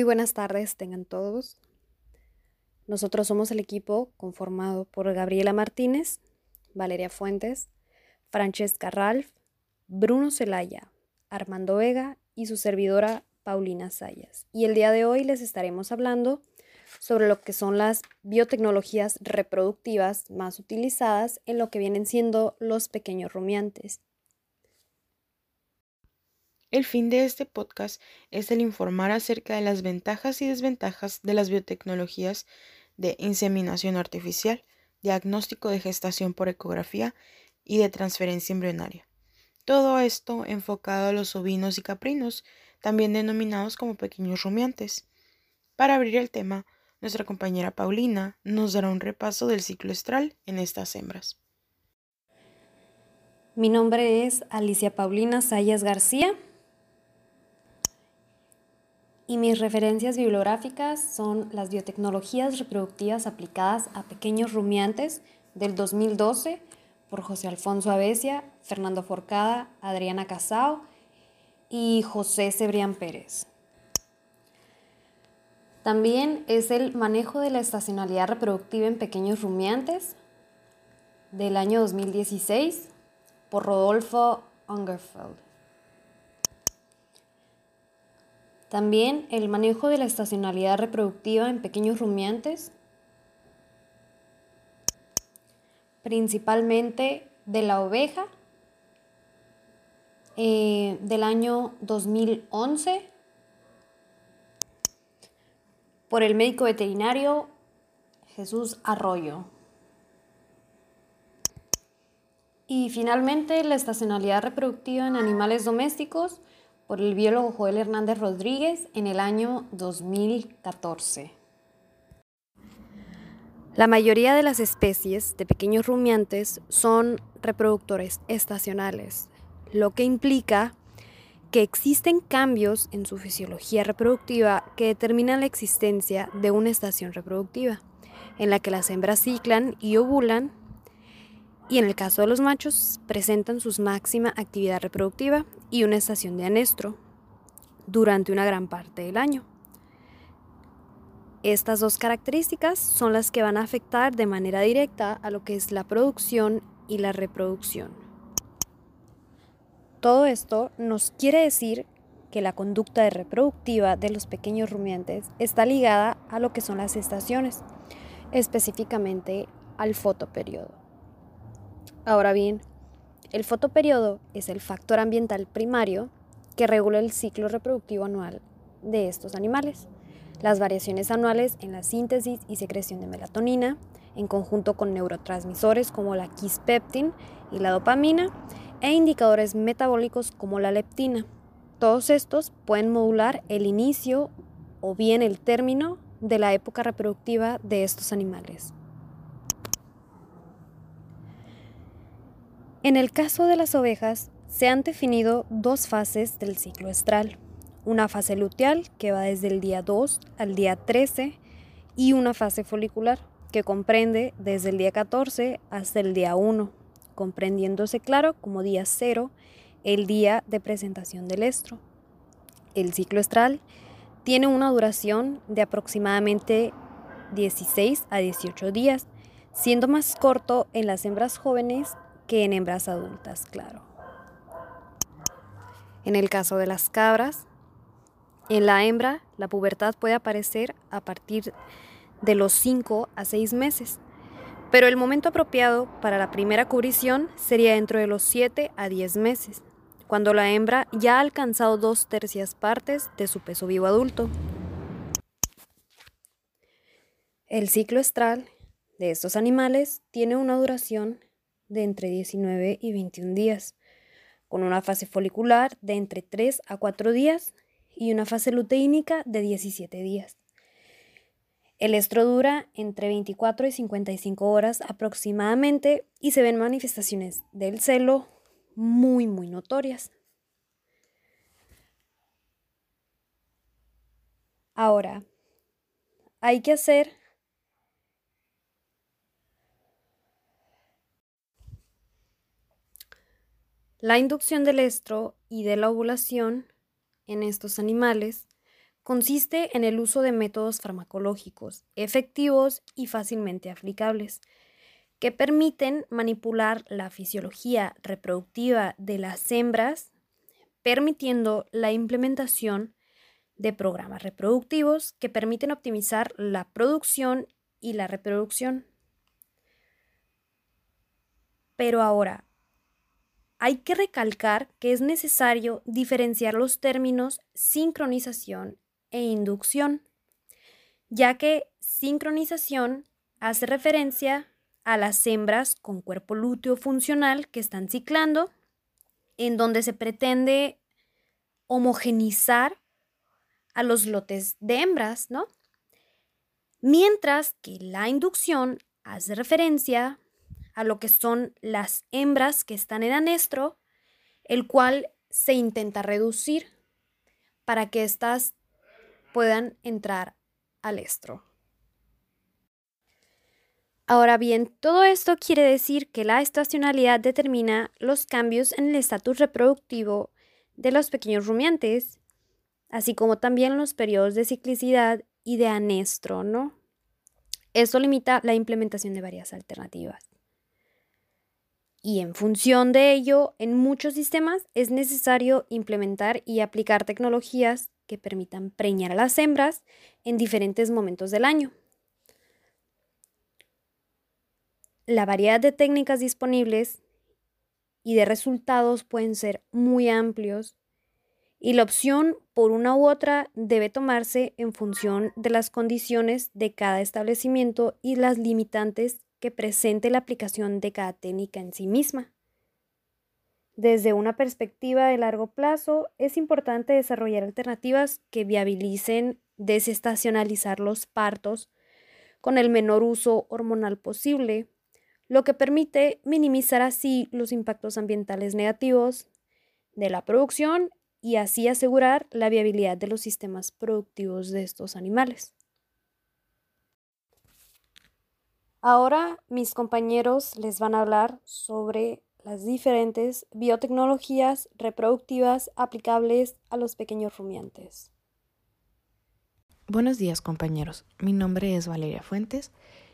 Muy buenas tardes, tengan todos. Nosotros somos el equipo conformado por Gabriela Martínez, Valeria Fuentes, Francesca Ralph, Bruno Celaya, Armando Vega y su servidora Paulina Sayas. Y el día de hoy les estaremos hablando sobre lo que son las biotecnologías reproductivas más utilizadas en lo que vienen siendo los pequeños rumiantes. El fin de este podcast es el informar acerca de las ventajas y desventajas de las biotecnologías de inseminación artificial, diagnóstico de gestación por ecografía y de transferencia embrionaria. Todo esto enfocado a los ovinos y caprinos, también denominados como pequeños rumiantes. Para abrir el tema, nuestra compañera Paulina nos dará un repaso del ciclo estral en estas hembras. Mi nombre es Alicia Paulina Sayas García y mis referencias bibliográficas son las biotecnologías reproductivas aplicadas a pequeños rumiantes del 2012 por José Alfonso Avesia, Fernando Forcada, Adriana Casao y José Cebrián Pérez. También es el manejo de la estacionalidad reproductiva en pequeños rumiantes del año 2016 por Rodolfo Ungerfeld. También el manejo de la estacionalidad reproductiva en pequeños rumiantes, principalmente de la oveja, eh, del año 2011, por el médico veterinario Jesús Arroyo. Y finalmente la estacionalidad reproductiva en animales domésticos, por el biólogo Joel Hernández Rodríguez en el año 2014. La mayoría de las especies de pequeños rumiantes son reproductores estacionales, lo que implica que existen cambios en su fisiología reproductiva que determinan la existencia de una estación reproductiva, en la que las hembras ciclan y ovulan y en el caso de los machos presentan su máxima actividad reproductiva y una estación de anestro durante una gran parte del año. Estas dos características son las que van a afectar de manera directa a lo que es la producción y la reproducción. Todo esto nos quiere decir que la conducta reproductiva de los pequeños rumiantes está ligada a lo que son las estaciones, específicamente al fotoperiodo. Ahora bien, el fotoperiodo es el factor ambiental primario que regula el ciclo reproductivo anual de estos animales. Las variaciones anuales en la síntesis y secreción de melatonina, en conjunto con neurotransmisores como la quispeptin y la dopamina, e indicadores metabólicos como la leptina. Todos estos pueden modular el inicio o bien el término de la época reproductiva de estos animales. En el caso de las ovejas, se han definido dos fases del ciclo estral. Una fase luteal, que va desde el día 2 al día 13, y una fase folicular, que comprende desde el día 14 hasta el día 1, comprendiéndose claro como día 0 el día de presentación del estro. El ciclo estral tiene una duración de aproximadamente 16 a 18 días, siendo más corto en las hembras jóvenes que en hembras adultas, claro. En el caso de las cabras, en la hembra la pubertad puede aparecer a partir de los 5 a 6 meses, pero el momento apropiado para la primera cubrición sería dentro de los 7 a 10 meses, cuando la hembra ya ha alcanzado dos tercias partes de su peso vivo adulto. El ciclo estral de estos animales tiene una duración de entre 19 y 21 días, con una fase folicular de entre 3 a 4 días y una fase luteínica de 17 días. El estro dura entre 24 y 55 horas aproximadamente y se ven manifestaciones del celo muy, muy notorias. Ahora, hay que hacer La inducción del estro y de la ovulación en estos animales consiste en el uso de métodos farmacológicos efectivos y fácilmente aplicables, que permiten manipular la fisiología reproductiva de las hembras, permitiendo la implementación de programas reproductivos que permiten optimizar la producción y la reproducción. Pero ahora, hay que recalcar que es necesario diferenciar los términos sincronización e inducción, ya que sincronización hace referencia a las hembras con cuerpo lúteo funcional que están ciclando, en donde se pretende homogenizar a los lotes de hembras, ¿no? Mientras que la inducción hace referencia a lo que son las hembras que están en anestro, el cual se intenta reducir para que éstas puedan entrar al estro. Ahora bien, todo esto quiere decir que la estacionalidad determina los cambios en el estatus reproductivo de los pequeños rumiantes, así como también los periodos de ciclicidad y de anestro, ¿no? Esto limita la implementación de varias alternativas. Y en función de ello, en muchos sistemas es necesario implementar y aplicar tecnologías que permitan preñar a las hembras en diferentes momentos del año. La variedad de técnicas disponibles y de resultados pueden ser muy amplios y la opción por una u otra debe tomarse en función de las condiciones de cada establecimiento y las limitantes que presente la aplicación de cada técnica en sí misma. Desde una perspectiva de largo plazo, es importante desarrollar alternativas que viabilicen desestacionalizar los partos con el menor uso hormonal posible lo que permite minimizar así los impactos ambientales negativos de la producción y así asegurar la viabilidad de los sistemas productivos de estos animales. Ahora mis compañeros les van a hablar sobre las diferentes biotecnologías reproductivas aplicables a los pequeños rumiantes. Buenos días compañeros, mi nombre es Valeria Fuentes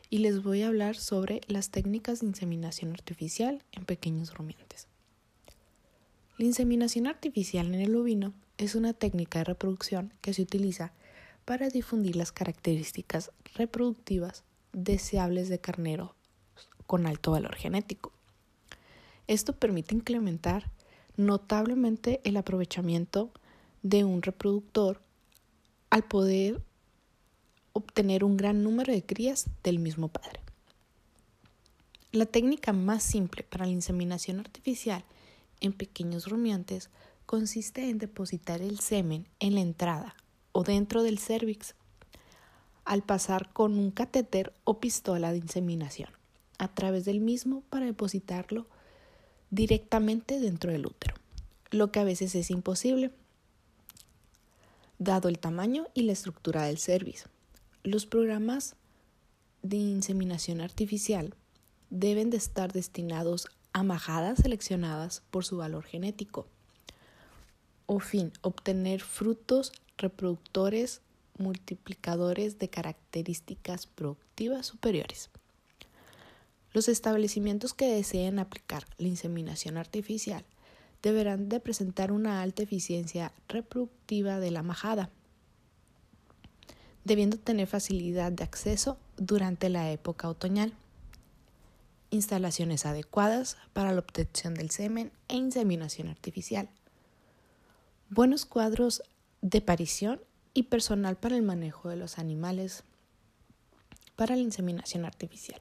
y les voy a hablar sobre las técnicas de inseminación artificial en pequeños rumiantes. La inseminación artificial en el ovino es una técnica de reproducción que se utiliza para difundir las características reproductivas deseables de carnero con alto valor genético. Esto permite incrementar notablemente el aprovechamiento de un reproductor al poder obtener un gran número de crías del mismo padre. La técnica más simple para la inseminación artificial en pequeños rumiantes consiste en depositar el semen en la entrada o dentro del cervix al pasar con un catéter o pistola de inseminación a través del mismo para depositarlo directamente dentro del útero, lo que a veces es imposible dado el tamaño y la estructura del cervix. Los programas de inseminación artificial deben de estar destinados a majadas seleccionadas por su valor genético o fin obtener frutos reproductores multiplicadores de características productivas superiores. Los establecimientos que deseen aplicar la inseminación artificial deberán de presentar una alta eficiencia reproductiva de la majada debiendo tener facilidad de acceso durante la época otoñal. Instalaciones adecuadas para la obtención del semen e inseminación artificial. Buenos cuadros de parición y personal para el manejo de los animales para la inseminación artificial.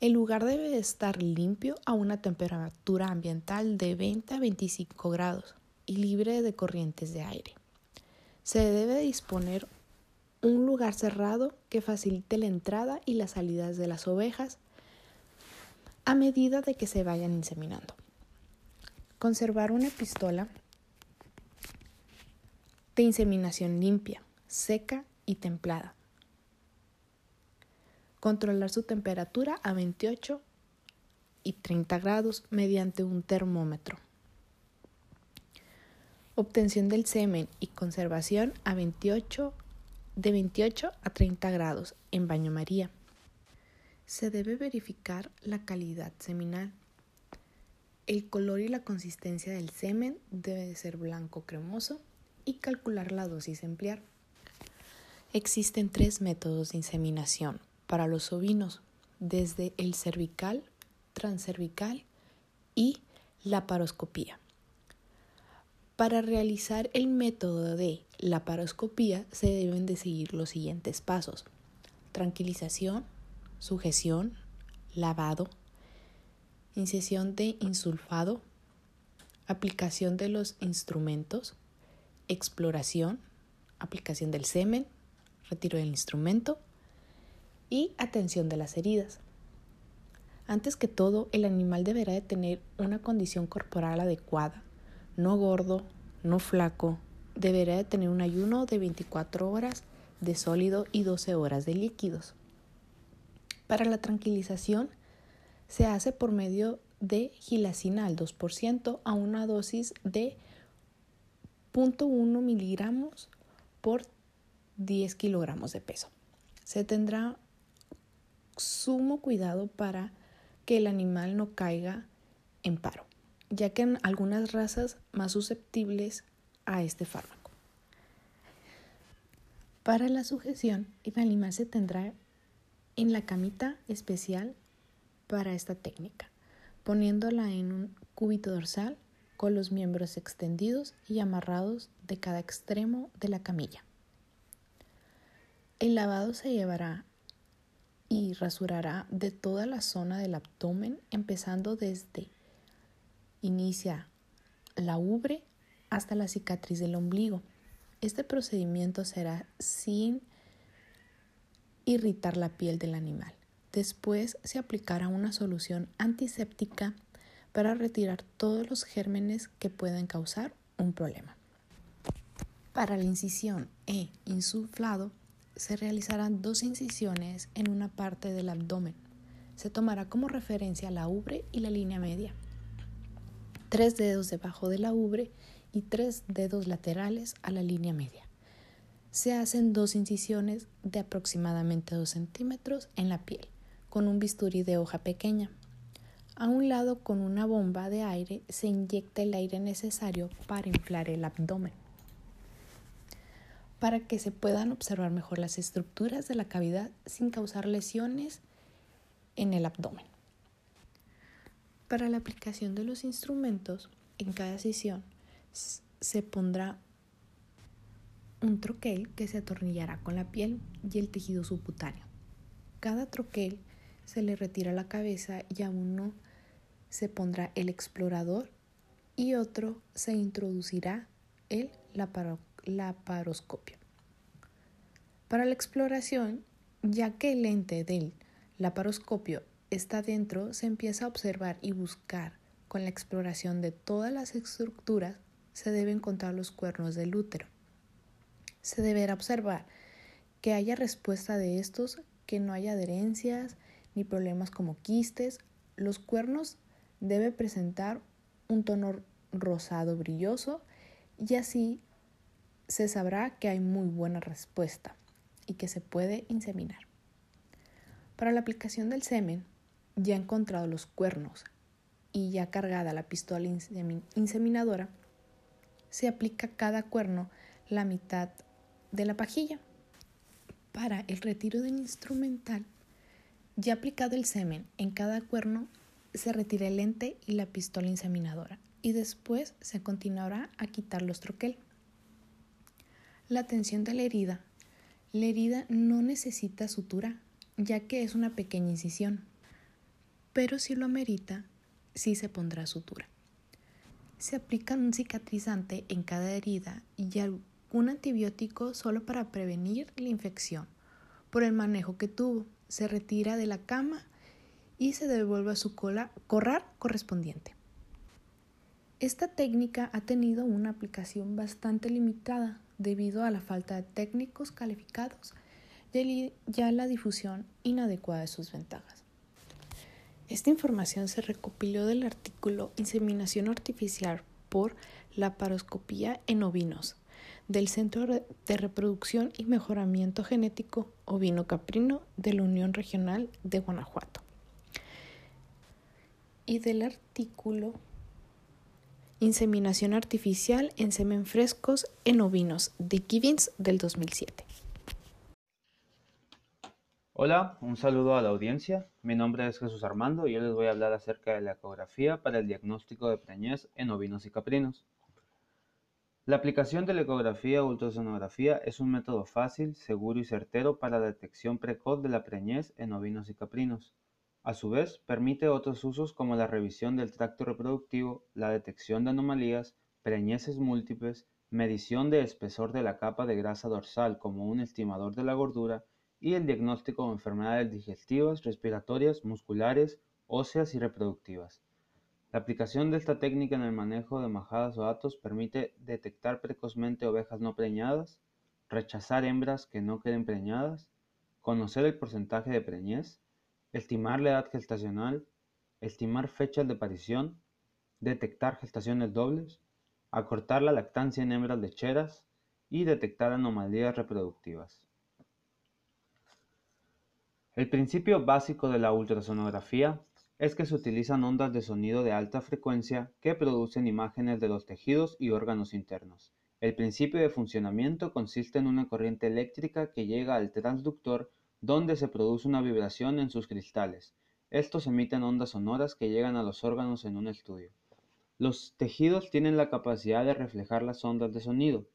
El lugar debe estar limpio a una temperatura ambiental de 20 a 25 grados y libre de corrientes de aire. Se debe disponer un lugar cerrado que facilite la entrada y las salidas de las ovejas a medida de que se vayan inseminando. Conservar una pistola de inseminación limpia, seca y templada. Controlar su temperatura a 28 y 30 grados mediante un termómetro. Obtención del semen y conservación a 28, de 28 a 30 grados en baño María. Se debe verificar la calidad seminal. El color y la consistencia del semen debe ser blanco cremoso y calcular la dosis a emplear. Existen tres métodos de inseminación para los ovinos, desde el cervical, transcervical y la paroscopía. Para realizar el método de la paroscopía se deben de seguir los siguientes pasos. Tranquilización, sujeción, lavado, incisión de insulfado, aplicación de los instrumentos, exploración, aplicación del semen, retiro del instrumento y atención de las heridas. Antes que todo, el animal deberá de tener una condición corporal adecuada, no gordo, no flaco, deberá de tener un ayuno de 24 horas de sólido y 12 horas de líquidos. Para la tranquilización se hace por medio de gilacina al 2% a una dosis de 0.1 miligramos por 10 kilogramos de peso. Se tendrá sumo cuidado para que el animal no caiga en paro, ya que en algunas razas más susceptibles a este fármaco. Para la sujeción, el animal se tendrá en la camita especial para esta técnica, poniéndola en un cúbito dorsal con los miembros extendidos y amarrados de cada extremo de la camilla. El lavado se llevará y rasurará de toda la zona del abdomen, empezando desde inicia la ubre hasta la cicatriz del ombligo. Este procedimiento será sin irritar la piel del animal. Después se aplicará una solución antiséptica para retirar todos los gérmenes que puedan causar un problema. Para la incisión e insuflado se realizarán dos incisiones en una parte del abdomen. Se tomará como referencia la ubre y la línea media. Tres dedos debajo de la ubre y tres dedos laterales a la línea media. Se hacen dos incisiones de aproximadamente 2 centímetros en la piel, con un bisturí de hoja pequeña. A un lado, con una bomba de aire, se inyecta el aire necesario para inflar el abdomen para que se puedan observar mejor las estructuras de la cavidad sin causar lesiones en el abdomen. Para la aplicación de los instrumentos, en cada sesión se pondrá un troquel que se atornillará con la piel y el tejido subcutáneo. Cada troquel se le retira la cabeza y a uno se pondrá el explorador y otro se introducirá el laparoscopio. Para la exploración, ya que el lente del laparoscopio está dentro, se empieza a observar y buscar. Con la exploración de todas las estructuras, se deben encontrar los cuernos del útero. Se deberá observar que haya respuesta de estos, que no haya adherencias ni problemas como quistes. Los cuernos deben presentar un tono rosado brilloso y así se sabrá que hay muy buena respuesta y que se puede inseminar. Para la aplicación del semen, ya encontrado los cuernos y ya cargada la pistola inseminadora, se aplica cada cuerno la mitad de la pajilla. Para el retiro del instrumental, ya aplicado el semen en cada cuerno, se retira el lente y la pistola inseminadora y después se continuará a quitar los troquel. La atención de la herida. La herida no necesita sutura, ya que es una pequeña incisión, pero si lo amerita, sí se pondrá sutura. Se aplica un cicatrizante en cada herida y algún antibiótico solo para prevenir la infección. Por el manejo que tuvo, se retira de la cama y se devuelve a su cola, corral correspondiente. Esta técnica ha tenido una aplicación bastante limitada, debido a la falta de técnicos calificados y a la difusión inadecuada de sus ventajas. Esta información se recopiló del artículo Inseminación artificial por la paroscopía en ovinos del Centro de Reproducción y Mejoramiento Genético Ovino Caprino de la Unión Regional de Guanajuato. Y del artículo Inseminación artificial en semen frescos en ovinos de Gibbons del 2007. Hola, un saludo a la audiencia. Mi nombre es Jesús Armando y yo les voy a hablar acerca de la ecografía para el diagnóstico de preñez en ovinos y caprinos. La aplicación de la ecografía o ultrasonografía es un método fácil, seguro y certero para la detección precoz de la preñez en ovinos y caprinos. A su vez, permite otros usos como la revisión del tracto reproductivo, la detección de anomalías, preñeces múltiples, medición de espesor de la capa de grasa dorsal como un estimador de la gordura y el diagnóstico de enfermedades digestivas, respiratorias, musculares, óseas y reproductivas. La aplicación de esta técnica en el manejo de majadas o datos permite detectar precozmente ovejas no preñadas, rechazar hembras que no queden preñadas, conocer el porcentaje de preñez, estimar la edad gestacional, estimar fechas de aparición, detectar gestaciones dobles, acortar la lactancia en hembras lecheras y detectar anomalías reproductivas. El principio básico de la ultrasonografía es que se utilizan ondas de sonido de alta frecuencia que producen imágenes de los tejidos y órganos internos. El principio de funcionamiento consiste en una corriente eléctrica que llega al transductor donde se produce una vibración en sus cristales. Estos emiten ondas sonoras que llegan a los órganos en un estudio. Los tejidos tienen la capacidad de reflejar las ondas de sonido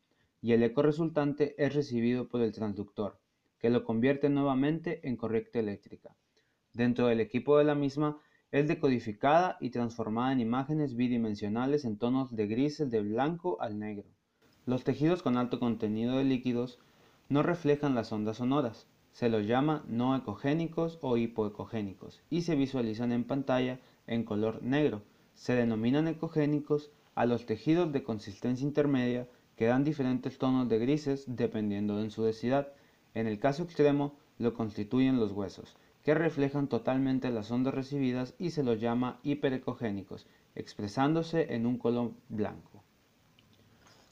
y el eco resultante es recibido por el transductor, que lo convierte nuevamente en corriente eléctrica. Dentro del equipo de la misma es decodificada y transformada en imágenes bidimensionales en tonos de grises de blanco al negro. Los tejidos con alto contenido de líquidos no reflejan las ondas sonoras, se los llama no ecogénicos o hipoecogénicos y se visualizan en pantalla en color negro. Se denominan ecogénicos a los tejidos de consistencia intermedia que dan diferentes tonos de grises dependiendo de su densidad. En el caso extremo lo constituyen los huesos que reflejan totalmente las ondas recibidas y se los llama hiperecogénicos, expresándose en un color blanco.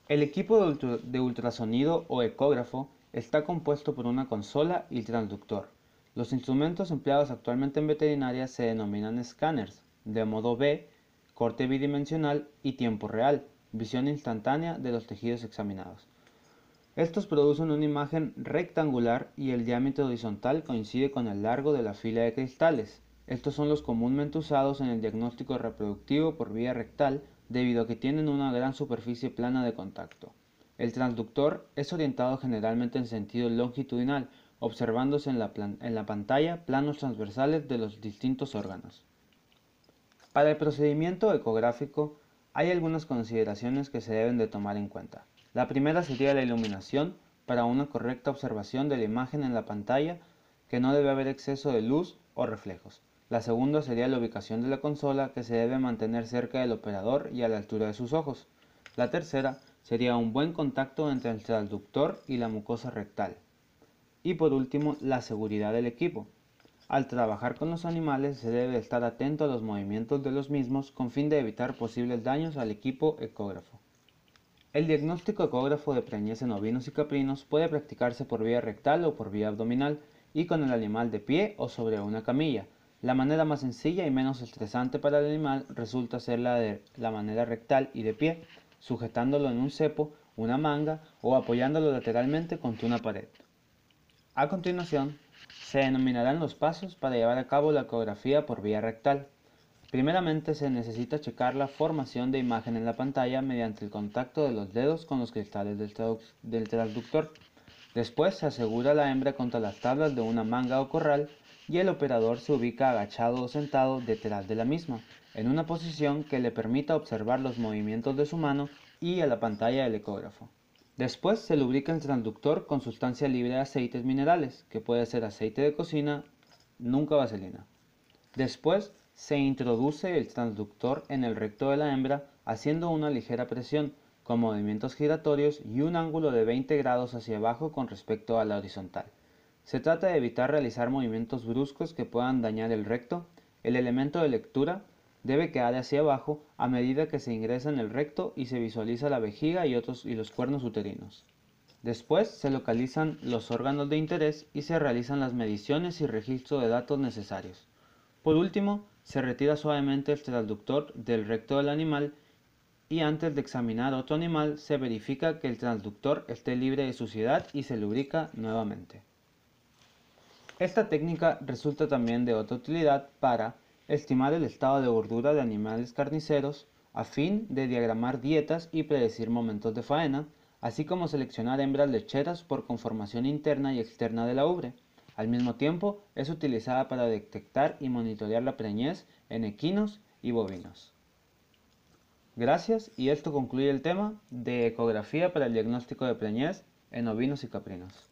El equipo de, ultrasonido o ecógrafo está compuesto por una consola y transductor. Los instrumentos empleados actualmente en veterinaria se denominan escáneres, de modo B, corte bidimensional y tiempo real, visión instantánea de los tejidos examinados. Estos producen una imagen rectangular y el diámetro horizontal coincide con el largo de la fila de cristales. Estos son los comúnmente usados en el diagnóstico reproductivo por vía rectal debido a que tienen una gran superficie plana de contacto. El transductor es orientado generalmente en sentido longitudinal, observándose en la, pantalla planos transversales de los distintos órganos. Para el procedimiento ecográfico hay algunas consideraciones que se deben de tomar en cuenta. La primera sería la iluminación para una correcta observación de la imagen en la pantalla que no debe haber exceso de luz o reflejos. La segunda sería la ubicación de la consola que se debe mantener cerca del operador y a la altura de sus ojos. La tercera sería un buen contacto entre el transductor y la mucosa rectal. Y por último, la seguridad del equipo. Al trabajar con los animales se debe estar atento a los movimientos de los mismos con fin de evitar posibles daños al equipo ecógrafo. El diagnóstico ecógrafo de preñez en ovinos y caprinos puede practicarse por vía rectal o por vía abdominal y con el animal de pie o sobre una camilla. La manera más sencilla y menos estresante para el animal resulta ser la de la manera rectal y de pie, sujetándolo en un cepo, una manga o apoyándolo lateralmente contra una pared. A continuación, se denominarán los pasos para llevar a cabo la ecografía por vía rectal. Primeramente se necesita checar la formación de imagen en la pantalla mediante el contacto de los dedos con los cristales del, del transductor. Después se asegura la hembra contra las tablas de una manga o corral y el operador se ubica agachado o sentado detrás de la misma, en una posición que le permita observar los movimientos de su mano y a la pantalla del ecógrafo. Después se lubrica el transductor con sustancia libre de aceites minerales, que puede ser aceite de cocina, nunca vaselina. Después se introduce el transductor en el recto de la hembra haciendo una ligera presión con movimientos giratorios y un ángulo de 20 grados hacia abajo con respecto a la horizontal. Se trata de evitar realizar movimientos bruscos que puedan dañar el recto. El elemento de lectura debe quedar hacia abajo a medida que se ingresa en el recto y se visualiza la vejiga y, otros, y los cuernos uterinos. Después se localizan los órganos de interés y se realizan las mediciones y registro de datos necesarios. Por último, se retira suavemente el transductor del recto del animal y antes de examinar otro animal se verifica que el transductor esté libre de suciedad y se lubrica nuevamente. Esta técnica resulta también de otra utilidad para estimar el estado de gordura de animales carniceros a fin de diagramar dietas y predecir momentos de faena, así como seleccionar hembras lecheras por conformación interna y externa de la ubre. Al mismo tiempo, es utilizada para detectar y monitorear la preñez en equinos y bovinos. Gracias y esto concluye el tema de ecografía para el diagnóstico de preñez en ovinos y caprinos.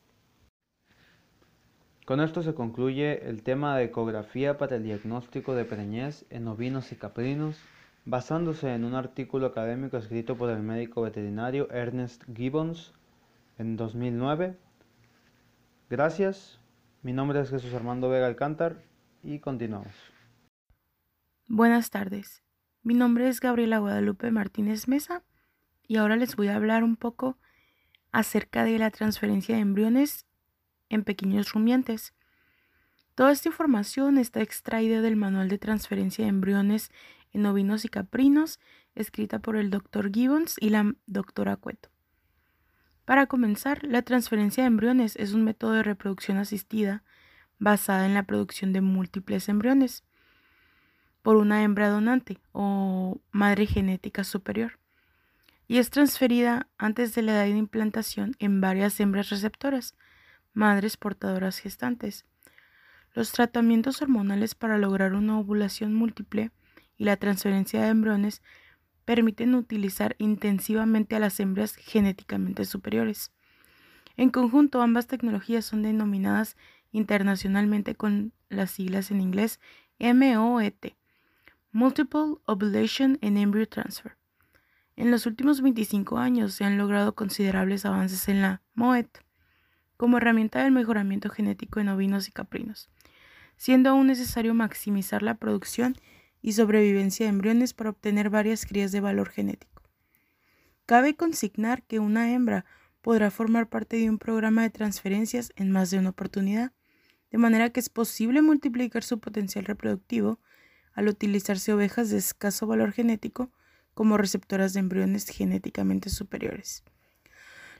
Con esto se concluye el tema de ecografía para el diagnóstico de preñez en ovinos y caprinos, basándose en un artículo académico escrito por el médico veterinario Ernest Gibbons en 2009. Gracias, mi nombre es Jesús Armando Vega Alcántar y continuamos. Buenas tardes. Mi nombre es Gabriela Guadalupe Martínez Mesa y ahora les voy a hablar un poco acerca de la transferencia de embriones en pequeños rumiantes. Toda esta información está extraída del Manual de Transferencia de Embriones en Ovinos y Caprinos, escrita por el Dr. Gibbons y la Dra. Cueto. Para comenzar, la transferencia de embriones es un método de reproducción asistida basada en la producción de múltiples embriones por una hembra donante o madre genética superior y es transferida antes de la edad de implantación en varias hembras receptoras, madres portadoras gestantes. Los tratamientos hormonales para lograr una ovulación múltiple y la transferencia de embriones permiten utilizar intensivamente a las hembras genéticamente superiores. En conjunto, ambas tecnologías son denominadas internacionalmente con las siglas en inglés MOET, Multiple Ovulation and Embryo Transfer. En los últimos 25 años se han logrado considerables avances en la MOET como herramienta del mejoramiento genético en ovinos y caprinos, siendo aún necesario maximizar la producción y sobrevivencia de embriones para obtener varias crías de valor genético. Cabe consignar que una hembra podrá formar parte de un programa de transferencias en más de una oportunidad, de manera que es posible multiplicar su potencial reproductivo al utilizarse ovejas de escaso valor genético como receptoras de embriones genéticamente superiores.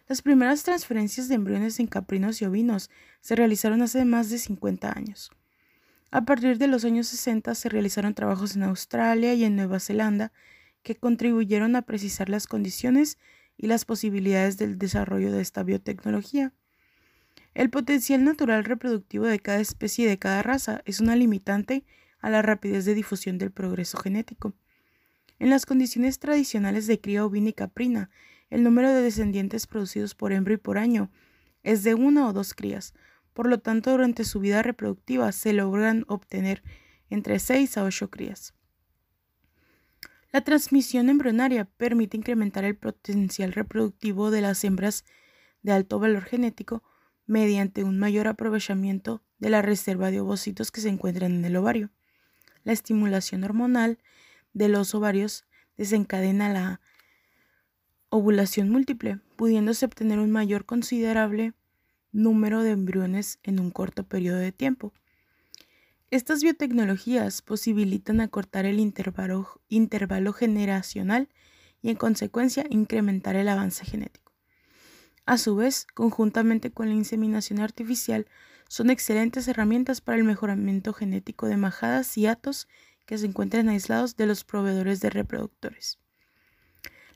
Las primeras transferencias de embriones en caprinos y ovinos se realizaron hace más de 50 años. A partir de los años 60 se realizaron trabajos en Australia y en Nueva Zelanda que contribuyeron a precisar las condiciones y las posibilidades del desarrollo de esta biotecnología. El potencial natural reproductivo de cada especie y de cada raza es una limitante a la rapidez de difusión del progreso genético. En las condiciones tradicionales de cría ovina y caprina, el número de descendientes producidos por hembra y por año es de una o dos crías, por lo tanto durante su vida reproductiva se logran obtener entre seis a ocho crías. La transmisión embrionaria permite incrementar el potencial reproductivo de las hembras de alto valor genético mediante un mayor aprovechamiento de la reserva de ovocitos que se encuentran en el ovario la estimulación hormonal de los ovarios desencadena la ovulación múltiple, pudiéndose obtener un mayor considerable número de embriones en un corto periodo de tiempo. Estas biotecnologías posibilitan acortar el intervalo, generacional y en consecuencia incrementar el avance genético. A su vez, conjuntamente con la inseminación artificial, son excelentes herramientas para el mejoramiento genético de majadas y atos que se encuentran aislados de los proveedores de reproductores.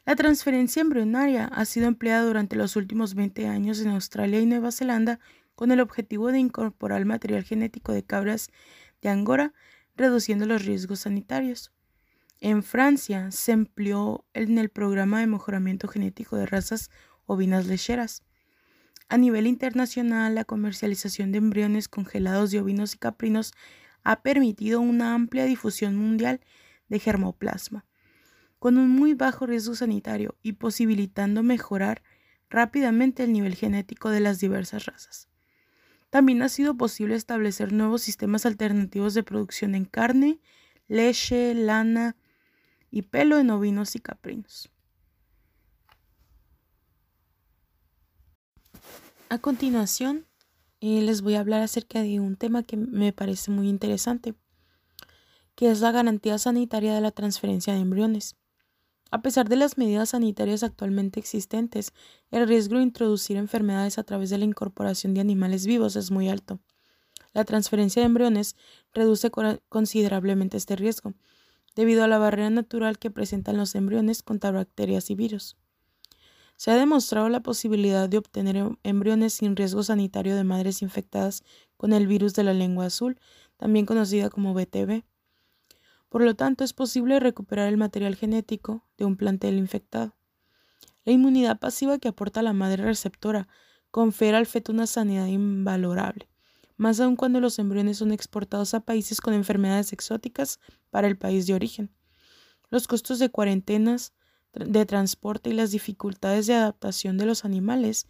La transferencia embrionaria ha sido empleada durante los últimos 20 años en Australia y Nueva Zelanda con el objetivo de incorporar material genético de cabras de Angora, reduciendo los riesgos sanitarios. En Francia se empleó en el programa de mejoramiento genético de razas ovinas lecheras. A nivel internacional, la comercialización de embriones congelados de ovinos y caprinos ha permitido una amplia difusión mundial de germoplasma, con un muy bajo riesgo sanitario y posibilitando mejorar rápidamente el nivel genético de las diversas razas. También ha sido posible establecer nuevos sistemas alternativos de producción en carne, leche, lana y pelo en ovinos y caprinos. A continuación, eh, les voy a hablar acerca de un tema que me parece muy interesante, que es la garantía sanitaria de la transferencia de embriones. A pesar de las medidas sanitarias actualmente existentes, el riesgo de introducir enfermedades a través de la incorporación de animales vivos es muy alto. La transferencia de embriones reduce considerablemente este riesgo, debido a la barrera natural que presentan los embriones contra bacterias y virus. Se ha demostrado la posibilidad de obtener em-, embriones sin riesgo sanitario de madres infectadas con el virus de la lengua azul, también conocida como BTV. Por lo tanto, es posible recuperar el material genético de un plantel infectado. La inmunidad pasiva que aporta la madre receptora confiere al feto una sanidad invalorable, más aún cuando los embriones son exportados a países con enfermedades exóticas para el país de origen. Los costos de cuarentenas, de transporte y las dificultades de adaptación de los animales,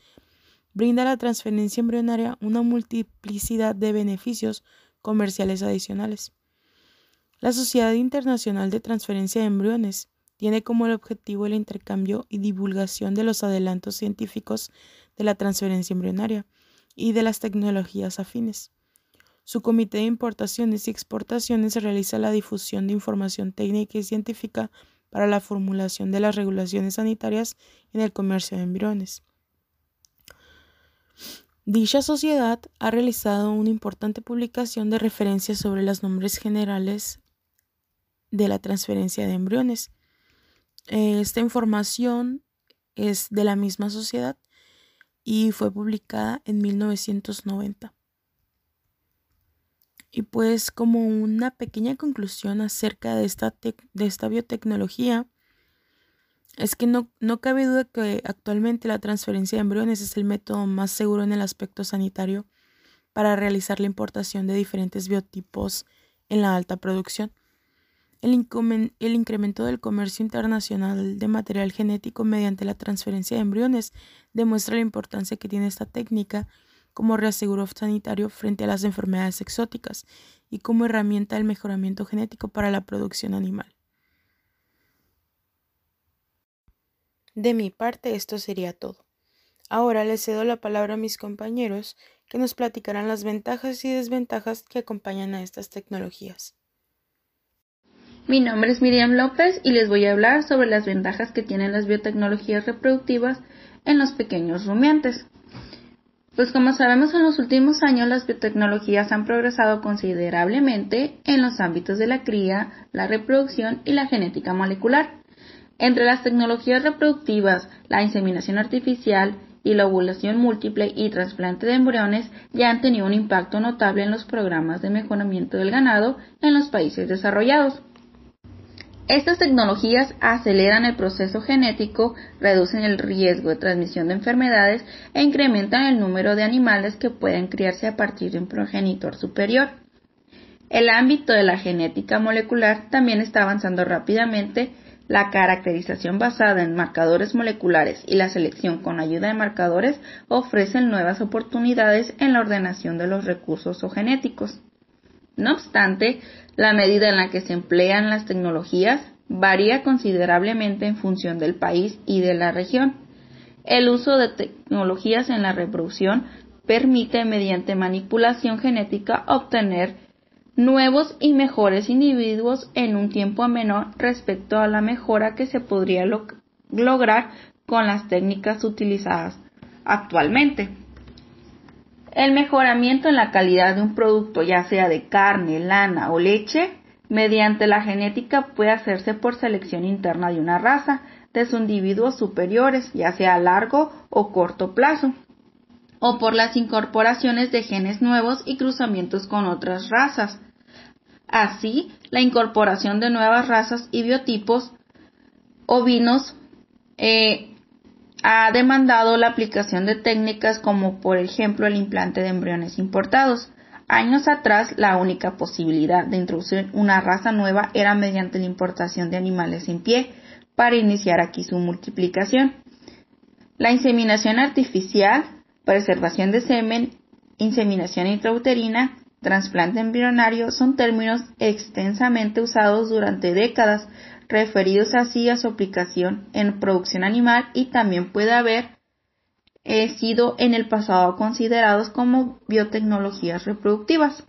brinda la transferencia embrionaria una multiplicidad de beneficios comerciales adicionales. La Sociedad Internacional de Transferencia de Embriones tiene como objetivo el intercambio y divulgación de los adelantos científicos de la transferencia embrionaria y de las tecnologías afines. Su comité de importaciones y exportaciones realiza la difusión de información técnica y científica para la formulación de las regulaciones sanitarias en el comercio de embriones. Dicha sociedad ha realizado una importante publicación de referencias sobre los nombres generales de la transferencia de embriones. Esta información es de la misma sociedad y fue publicada en 1990. Y pues como una pequeña conclusión acerca de esta, de esta biotecnología, es que no, no cabe duda que actualmente la transferencia de embriones es el método más seguro en el aspecto sanitario para realizar la importación de diferentes biotipos en la alta producción. El, incremento del comercio internacional de material genético mediante la transferencia de embriones demuestra la importancia que tiene esta técnica como reaseguro sanitario frente a las enfermedades exóticas y como herramienta del mejoramiento genético para la producción animal. De mi parte, esto sería todo. Ahora les cedo la palabra a mis compañeros que nos platicarán las ventajas y desventajas que acompañan a estas tecnologías. Mi nombre es Miriam López y les voy a hablar sobre las ventajas que tienen las biotecnologías reproductivas en los pequeños rumiantes. Pues como sabemos en los últimos años las biotecnologías han progresado considerablemente en los ámbitos de la cría, la reproducción y la genética molecular. Entre las tecnologías reproductivas, la inseminación artificial y la ovulación múltiple y trasplante de embriones ya han tenido un impacto notable en los programas de mejoramiento del ganado en los países desarrollados. Estas tecnologías aceleran el proceso genético, reducen el riesgo de transmisión de enfermedades e incrementan el número de animales que pueden criarse a partir de un progenitor superior. El ámbito de la genética molecular también está avanzando rápidamente. La caracterización basada en marcadores moleculares y la selección con ayuda de marcadores ofrecen nuevas oportunidades en la ordenación de los recursos o genéticos. No obstante, la medida en la que se emplean las tecnologías varía considerablemente en función del país y de la región. El uso de tecnologías en la reproducción permite, mediante manipulación genética, obtener nuevos y mejores individuos en un tiempo menor respecto a la mejora que se podría lograr con las técnicas utilizadas actualmente. El mejoramiento en la calidad de un producto, ya sea de carne, lana o leche, mediante la genética puede hacerse por selección interna de una raza, de sus individuos superiores, ya sea a largo o corto plazo, o por las incorporaciones de genes nuevos y cruzamientos con otras razas. Así, la incorporación de nuevas razas y biotipos ovinos eh, ha demandado la aplicación de técnicas como por ejemplo el implante de embriones importados. Años atrás, la única posibilidad de introducir una raza nueva era mediante la importación de animales en pie para iniciar aquí su multiplicación. La inseminación artificial, preservación de semen, inseminación intrauterina trasplante embrionario son términos extensamente usados durante décadas, referidos así a su aplicación en producción animal y también puede haber eh, sido en el pasado considerados como biotecnologías reproductivas.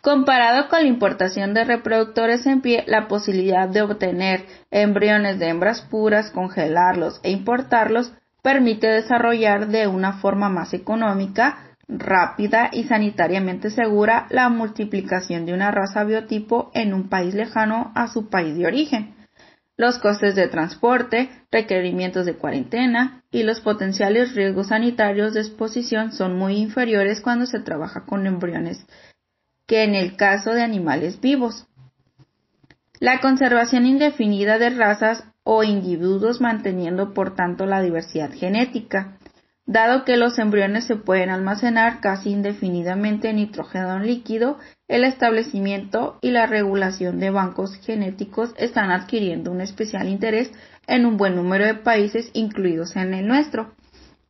Comparado con la importación de reproductores en pie, la posibilidad de obtener embriones de hembras puras, congelarlos e importarlos permite desarrollar de una forma más económica, rápida y sanitariamente segura la multiplicación de una raza biotipo en un país lejano a su país de origen. Los costes de transporte, requerimientos de cuarentena y los potenciales riesgos sanitarios de exposición son muy inferiores cuando se trabaja con embriones que en el caso de animales vivos. La conservación indefinida de razas o individuos manteniendo por tanto la diversidad genética, dado que los embriones se pueden almacenar casi indefinidamente en nitrógeno líquido, el establecimiento y la regulación de bancos genéticos están adquiriendo un especial interés en un buen número de países, incluidos en el nuestro.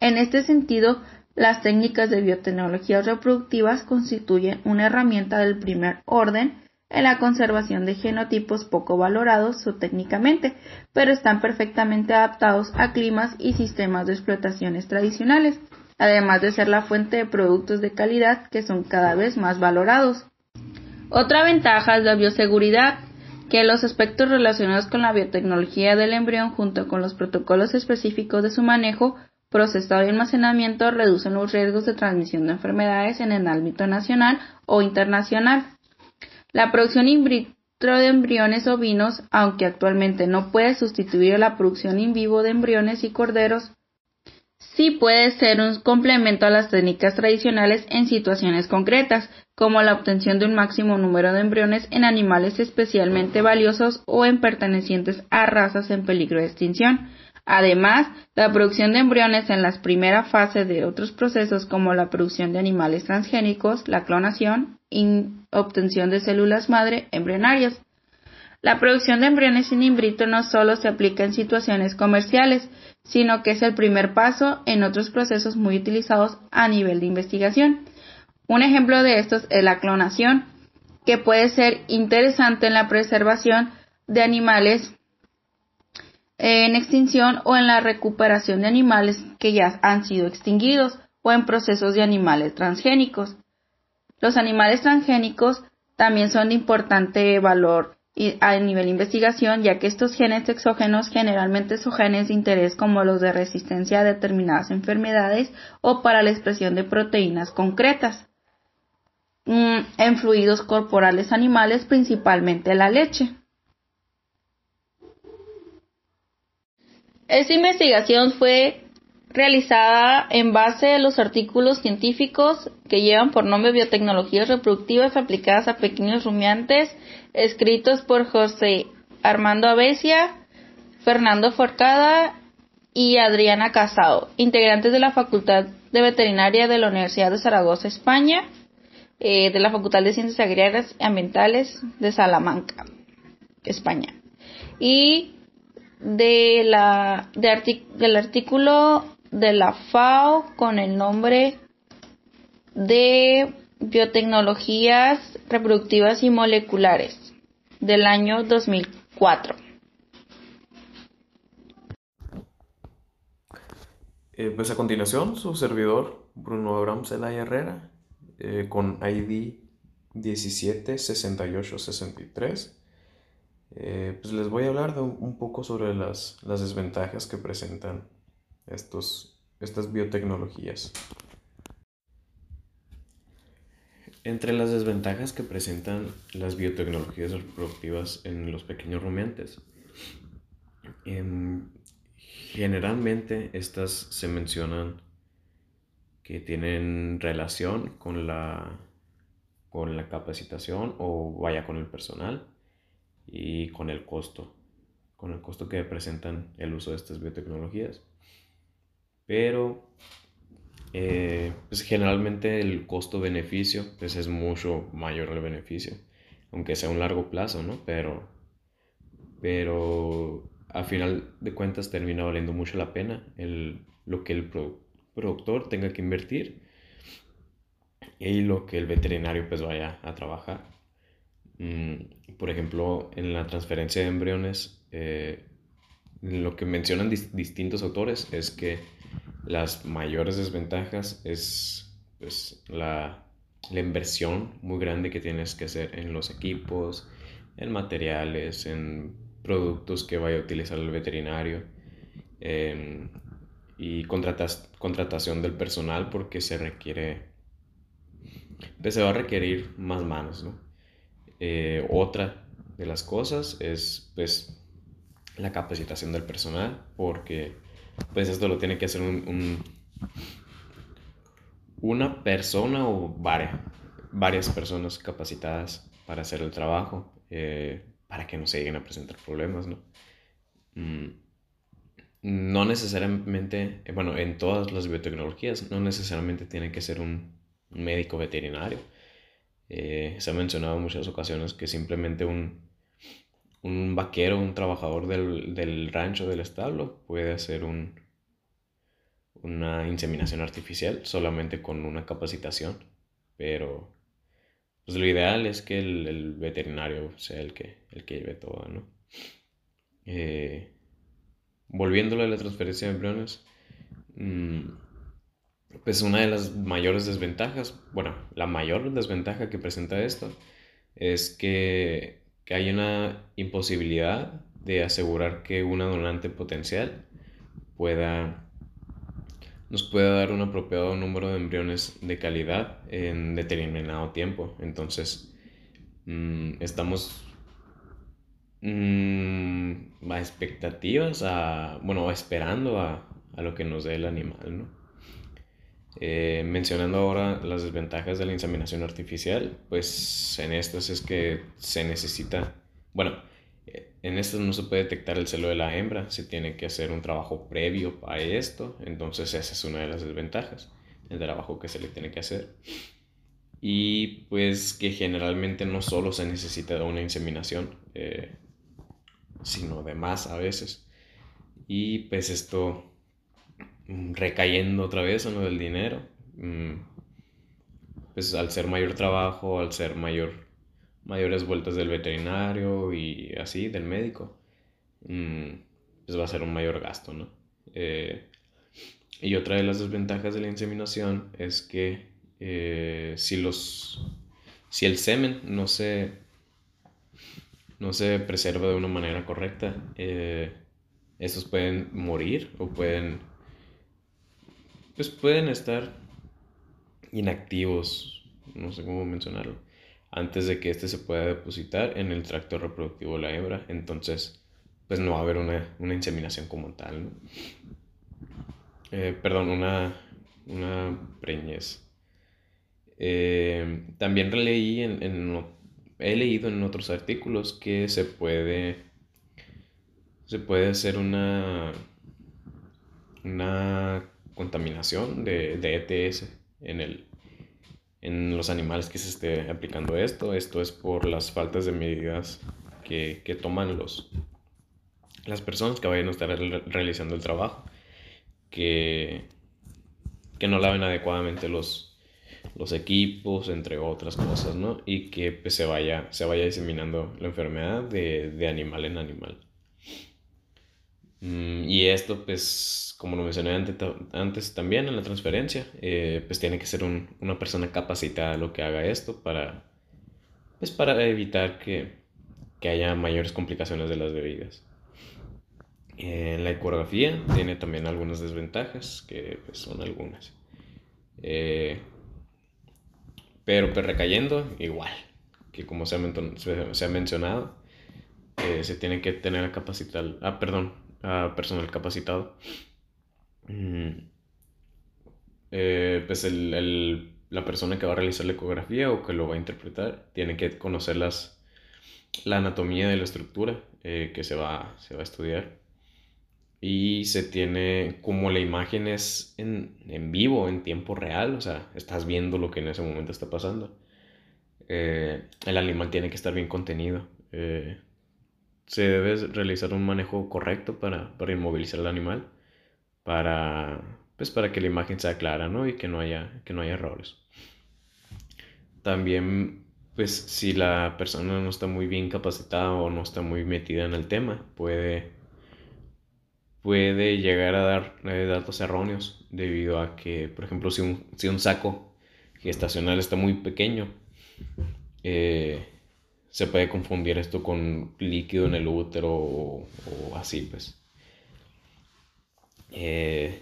En este sentido, las técnicas de biotecnologías reproductivas constituyen una herramienta del primer orden en la conservación de genotipos poco valorados técnicamente, pero están perfectamente adaptados a climas y sistemas de explotaciones tradicionales, además de ser la fuente de productos de calidad que son cada vez más valorados. Otra ventaja es la bioseguridad, que los aspectos relacionados con la biotecnología del embrión junto con los protocolos específicos de su manejo procesado y almacenamiento reducen los riesgos de transmisión de enfermedades en el ámbito nacional o internacional. La producción in vitro de embriones ovinos, aunque actualmente no puede sustituir a la producción in vivo de embriones y corderos, sí puede ser un complemento a las técnicas tradicionales en situaciones concretas, como la obtención de un máximo número de embriones en animales especialmente valiosos o en pertenecientes a razas en peligro de extinción. Además, la producción de embriones en las primeras fases de otros procesos como la producción de animales transgénicos, la clonación y obtención de células madre embrionarias. La producción de embriones in vitro no solo se aplica en situaciones comerciales, sino que es el primer paso en otros procesos muy utilizados a nivel de investigación. Un ejemplo de estos es la clonación, que puede ser interesante en la preservación de animales en extinción o en la recuperación de animales que ya han sido extinguidos o en procesos de animales transgénicos. Los animales transgénicos también son de importante valor a nivel de investigación, ya que estos genes exógenos generalmente son genes de interés como los de resistencia a determinadas enfermedades o para la expresión de proteínas concretas mm, en fluidos corporales animales, principalmente la leche. Esta investigación fue realizada en base a los artículos científicos que llevan por nombre Biotecnologías reproductivas aplicadas a pequeños rumiantes, escritos por José Armando Avesia, Fernando Forcada y Adriana Casado, integrantes de la Facultad de Veterinaria de la Universidad de Zaragoza, España, eh, de la Facultad de Ciencias Agrarias y Ambientales de Salamanca, España. Y de la, del artículo de la FAO con el nombre de biotecnologías reproductivas y moleculares del año 2004. Eh, pues a continuación, su servidor Bruno Abraham Zelaya Herrera eh, con ID 176863 eh, pues les voy a hablar de un, poco sobre las, desventajas que presentan estos, estas biotecnologías. Entre las desventajas que presentan las biotecnologías reproductivas en los pequeños rumiantes, em, generalmente estas se mencionan que tienen relación con la, con la capacitación o vaya con el personal y con el costo, con el costo que presentan el uso de estas biotecnologías. Pero eh, pues generalmente el costo-beneficio pues es mucho mayor el beneficio, aunque sea un largo plazo, ¿no? Pero, pero a final de cuentas termina valiendo mucho la pena el, lo que el productor tenga que invertir y lo que el veterinario pues vaya a trabajar. Mm, por ejemplo, en la transferencia de embriones, eh, lo que mencionan distintos autores es que las mayores desventajas es pues, la, la, inversión muy grande que tienes que hacer en los equipos, en materiales, en productos que vaya a utilizar el veterinario em, y contratación del personal porque se requiere, pues se va a requerir más manos, ¿no? Eh, otra de las cosas es pues la capacitación del personal porque pues esto lo tiene que hacer un, una persona o varias, varias personas capacitadas para hacer el trabajo eh, para que no se lleguen a presentar problemas, ¿no? Mm, no necesariamente, eh, bueno, en todas las biotecnologías, no necesariamente tiene que ser un médico veterinario eh, se ha mencionado en muchas ocasiones que simplemente un, un vaquero, un trabajador del, del, rancho, del establo, puede hacer un, una inseminación artificial solamente con una capacitación. Pero pues lo ideal es que el, el veterinario sea el que, el que lleve todo, ¿no? Eh, a la transferencia de embriones, mmm, pues una de las mayores desventajas, bueno, la mayor desventaja que presenta esto es que, hay una imposibilidad de asegurar que una donante potencial pueda nos pueda dar un apropiado número de embriones de calidad en determinado tiempo. Entonces, mm, estamos mm, a expectativas, a, bueno, esperando a, a lo que nos dé el animal, ¿no? Eh, mencionando ahora las desventajas de la inseminación artificial, pues en estas es que se necesita, bueno, eh, en estas no se puede detectar el celo de la hembra, se tiene que hacer un trabajo previo a esto, entonces esa es una de las desventajas, el trabajo que se le tiene que hacer. Y pues que generalmente no solo se necesita de una inseminación, eh, sino de más a veces. Y pues esto recayendo otra vez en lo del dinero. Mm, pues al ser mayor trabajo, al ser mayor, mayores vueltas del veterinario y así, del médico, mm, pues va a ser un mayor gasto, ¿no? Eh, y otra de las desventajas de la inseminación es que eh, si los si el semen no se no se preserva de una manera correcta eh, estos pueden morir o pueden pues pueden estar inactivos, no sé cómo mencionarlo, antes de que éste se pueda depositar en el tracto reproductivo de la hembra. Entonces, pues no va a haber una, inseminación como tal, ¿no? Eh, perdón, una, una preñez. Eh, también leí en, en, he leído en otros artículos que se puede se puede hacer una una contaminación de, de ETS en, el, en los animales que se esté aplicando esto. Esto es por las faltas de medidas que, que toman los, las personas que vayan a estar realizando el trabajo, que, que no laven adecuadamente los, los equipos, entre otras cosas, ¿no? Y que pues, se, vaya, se vaya diseminando la enfermedad de, de animal en animal. Mm, y esto, pues, como lo mencioné antes, antes también en la transferencia, eh, pues tiene que ser una persona capacitada lo que haga esto para, pues, para evitar que, que haya mayores complicaciones de las bebidas. En la ecografía tiene también algunas desventajas, que pues, son algunas. Eh, pero pues recayendo, igual, que como se ha, mencionado, eh, se tiene que tener a capacitar, ah, perdón, a personal capacitado. Mm, eh, pues el, la persona que va a realizar la ecografía o que lo va a interpretar tiene que conocer las, la anatomía de la estructura eh, que se va, se va a estudiar. Y se tiene como la imagen es en, en, vivo, en tiempo real, o sea, estás viendo lo que en ese momento está pasando. Eh, el animal tiene que estar bien contenido se debe realizar un manejo correcto para, para inmovilizar al animal, para, pues para que la imagen sea clara ¿no? y que no haya, que no haya errores. también, pues si la persona no está muy bien capacitada o no está muy metida en el tema, puede, puede llegar a dar eh, datos erróneos debido a que, por ejemplo, si un, si un saco gestacional está muy pequeño, eh, se puede confundir esto con líquido en el útero o, así, pues. Eh,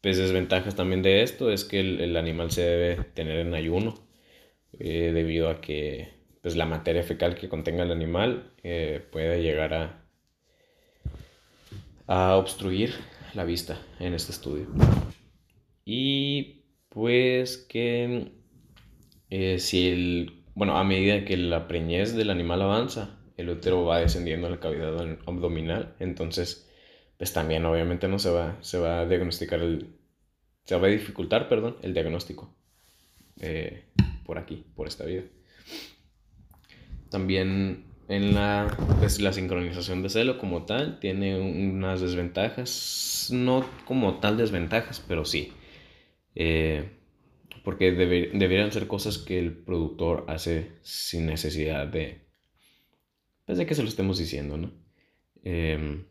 pues desventajas también de esto es que el, animal se debe tener en ayuno eh, debido a que pues, la materia fecal que contenga el animal eh, puede llegar a, a obstruir la vista en este estudio. Y pues que si el bueno, a medida que la preñez del animal avanza, el útero va descendiendo a la cavidad abdominal, entonces, pues también obviamente no se va, se va a diagnosticar el, se va a dificultar, perdón, el diagnóstico eh, por aquí, por esta vida. También en la, pues, la sincronización de celo como tal tiene unas desventajas, no como tal desventajas, pero sí. Eh, porque deberían ser cosas que el productor hace sin necesidad de, pues de que se lo estemos diciendo, ¿no? Em,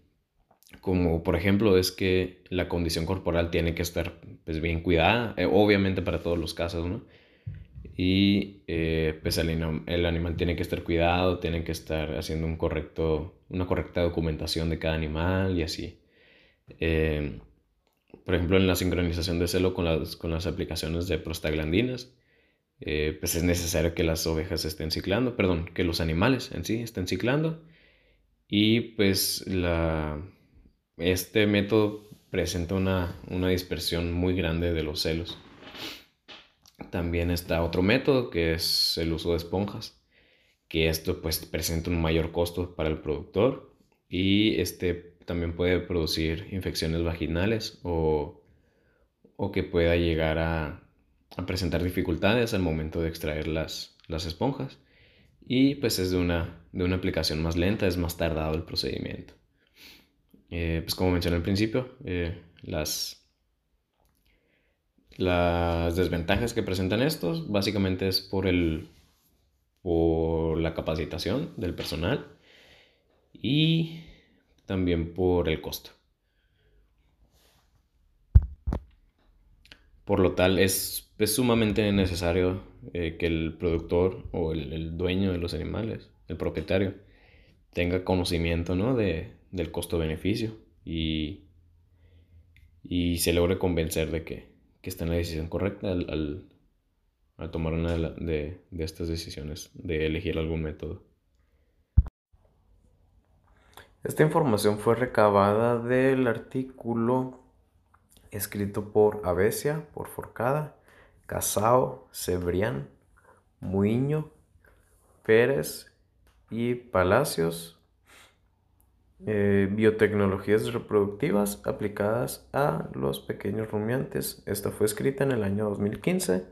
como por ejemplo es que la condición corporal tiene que estar pues, bien cuidada, eh, obviamente para todos los casos, ¿no? Y eh, pues el, el, animal tiene que estar cuidado, tiene que estar haciendo un correcto, una correcta documentación de cada animal y así. Eh, por ejemplo, en la sincronización de celo con las, con las aplicaciones de prostaglandinas, eh, pues es necesario que las ovejas estén ciclando, perdón, que los animales en sí estén ciclando. Y pues la, este método presenta una, una dispersión muy grande de los celos. También está otro método que es el uso de esponjas, que esto pues presenta un mayor costo para el productor y este también puede producir infecciones vaginales o, que pueda llegar a, presentar dificultades al momento de extraer las, esponjas. Y pues es de una, de una aplicación más lenta, es más tardado el procedimiento. Eh, pues como mencioné al principio, eh, las, las desventajas que presentan estos básicamente es por, el, por la capacitación del personal y también por el costo. Por lo tal, es, sumamente necesario eh, que el productor o el, dueño de los animales, el propietario, tenga conocimiento de, del costo-beneficio y, y se logre convencer de que, que está en la decisión correcta al, tomar una de estas decisiones, de elegir algún método. Esta información fue recabada del artículo escrito por Avesia, por Forcada, Casao, Cebrián, Muiño, Pérez y Palacios. Eh, biotecnologías reproductivas aplicadas a los pequeños rumiantes. Esta fue escrita en el año 2015.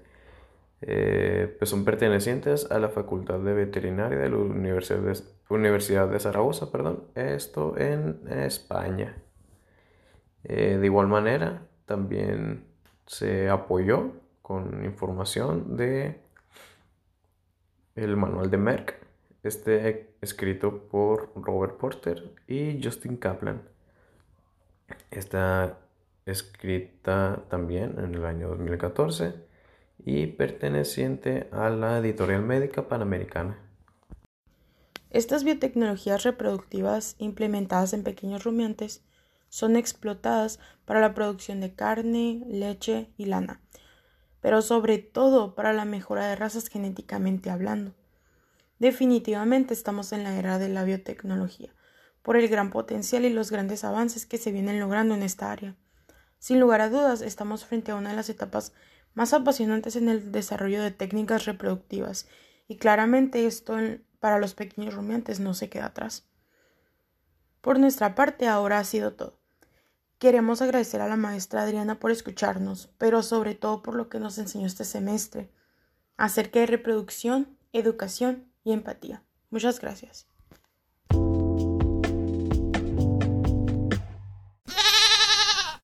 Eh, pues son pertenecientes a la Facultad de Veterinaria de la Universidad de Universidad de Zaragoza, perdón, esto en España. Eh, de igual manera, también se apoyó con información de el manual de Merck, este escrito por Robert Porter y Justin Kaplan. Está escrita también en el año 2014 y perteneciente a la editorial médica panamericana. Estas biotecnologías reproductivas implementadas en pequeños rumiantes son explotadas para la producción de carne, leche y lana, pero sobre todo para la mejora de razas genéticamente hablando. Definitivamente estamos en la era de la biotecnología, por el gran potencial y los grandes avances que se vienen logrando en esta área. Sin lugar a dudas, estamos frente a una de las etapas más apasionantes en el desarrollo de técnicas reproductivas, y claramente esto para los pequeños rumiantes no se queda atrás. Por nuestra parte ahora ha sido todo. Queremos agradecer a la maestra Adriana por escucharnos, pero sobre todo por lo que nos enseñó este semestre acerca de reproducción, educación y empatía. Muchas gracias.